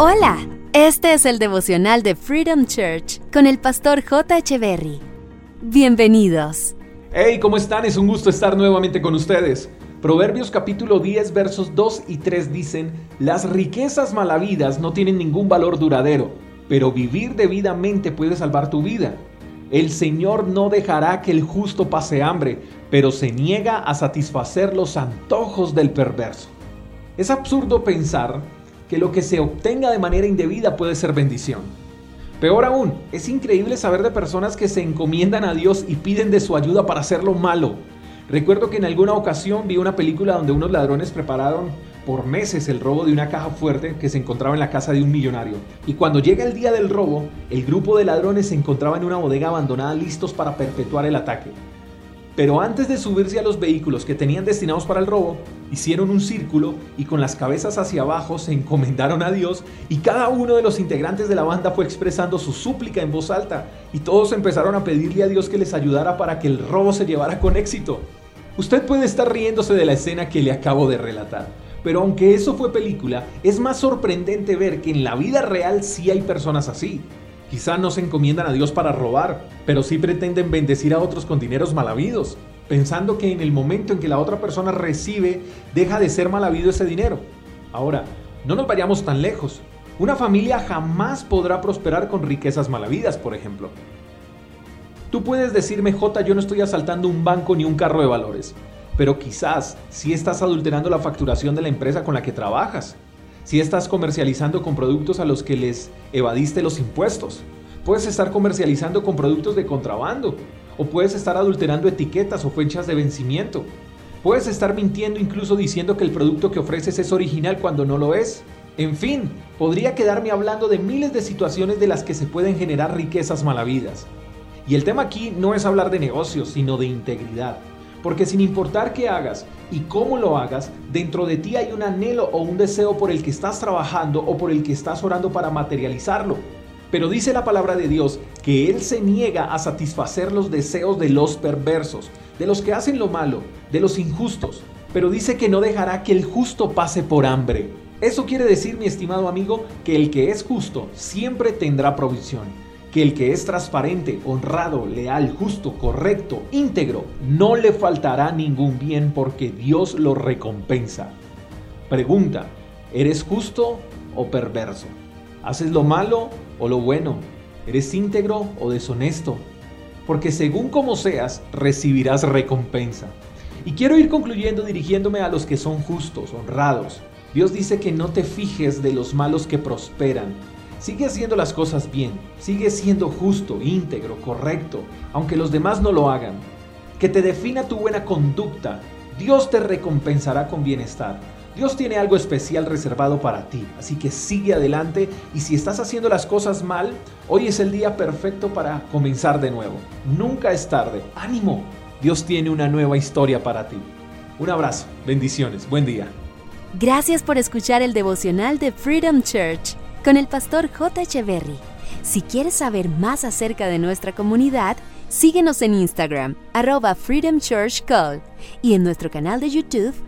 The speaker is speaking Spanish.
Hola, este es el devocional de Freedom Church con el pastor J. Berry. Bienvenidos. Hey, ¿cómo están? Es un gusto estar nuevamente con ustedes. Proverbios capítulo 10 versos 2 y 3 dicen, las riquezas malavidas no tienen ningún valor duradero, pero vivir debidamente puede salvar tu vida. El Señor no dejará que el justo pase hambre, pero se niega a satisfacer los antojos del perverso. Es absurdo pensar que lo que se obtenga de manera indebida puede ser bendición. Peor aún, es increíble saber de personas que se encomiendan a Dios y piden de su ayuda para hacer lo malo. Recuerdo que en alguna ocasión vi una película donde unos ladrones prepararon por meses el robo de una caja fuerte que se encontraba en la casa de un millonario. Y cuando llega el día del robo, el grupo de ladrones se encontraba en una bodega abandonada listos para perpetuar el ataque. Pero antes de subirse a los vehículos que tenían destinados para el robo, hicieron un círculo y con las cabezas hacia abajo se encomendaron a Dios y cada uno de los integrantes de la banda fue expresando su súplica en voz alta y todos empezaron a pedirle a Dios que les ayudara para que el robo se llevara con éxito. Usted puede estar riéndose de la escena que le acabo de relatar, pero aunque eso fue película, es más sorprendente ver que en la vida real sí hay personas así. Quizá no se encomiendan a Dios para robar, pero sí pretenden bendecir a otros con dineros mal habidos, pensando que en el momento en que la otra persona recibe, deja de ser mal habido ese dinero. Ahora, no nos vayamos tan lejos. Una familia jamás podrá prosperar con riquezas mal habidas, por ejemplo. Tú puedes decirme, J, yo no estoy asaltando un banco ni un carro de valores, pero quizás sí estás adulterando la facturación de la empresa con la que trabajas si estás comercializando con productos a los que les evadiste los impuestos. Puedes estar comercializando con productos de contrabando. O puedes estar adulterando etiquetas o fechas de vencimiento. Puedes estar mintiendo incluso diciendo que el producto que ofreces es original cuando no lo es. En fin, podría quedarme hablando de miles de situaciones de las que se pueden generar riquezas malavidas. Y el tema aquí no es hablar de negocios, sino de integridad. Porque sin importar qué hagas y cómo lo hagas, dentro de ti hay un anhelo o un deseo por el que estás trabajando o por el que estás orando para materializarlo. Pero dice la palabra de Dios que Él se niega a satisfacer los deseos de los perversos, de los que hacen lo malo, de los injustos. Pero dice que no dejará que el justo pase por hambre. Eso quiere decir, mi estimado amigo, que el que es justo siempre tendrá provisión que el que es transparente, honrado, leal, justo, correcto, íntegro, no le faltará ningún bien porque Dios lo recompensa. Pregunta, ¿eres justo o perverso? ¿Haces lo malo o lo bueno? ¿Eres íntegro o deshonesto? Porque según como seas, recibirás recompensa. Y quiero ir concluyendo dirigiéndome a los que son justos, honrados. Dios dice que no te fijes de los malos que prosperan, Sigue haciendo las cosas bien, sigue siendo justo, íntegro, correcto, aunque los demás no lo hagan. Que te defina tu buena conducta. Dios te recompensará con bienestar. Dios tiene algo especial reservado para ti, así que sigue adelante y si estás haciendo las cosas mal, hoy es el día perfecto para comenzar de nuevo. Nunca es tarde. Ánimo. Dios tiene una nueva historia para ti. Un abrazo, bendiciones, buen día. Gracias por escuchar el devocional de Freedom Church con el pastor J. Echeverry. Si quieres saber más acerca de nuestra comunidad, síguenos en Instagram, arroba Freedom Church Call, y en nuestro canal de YouTube,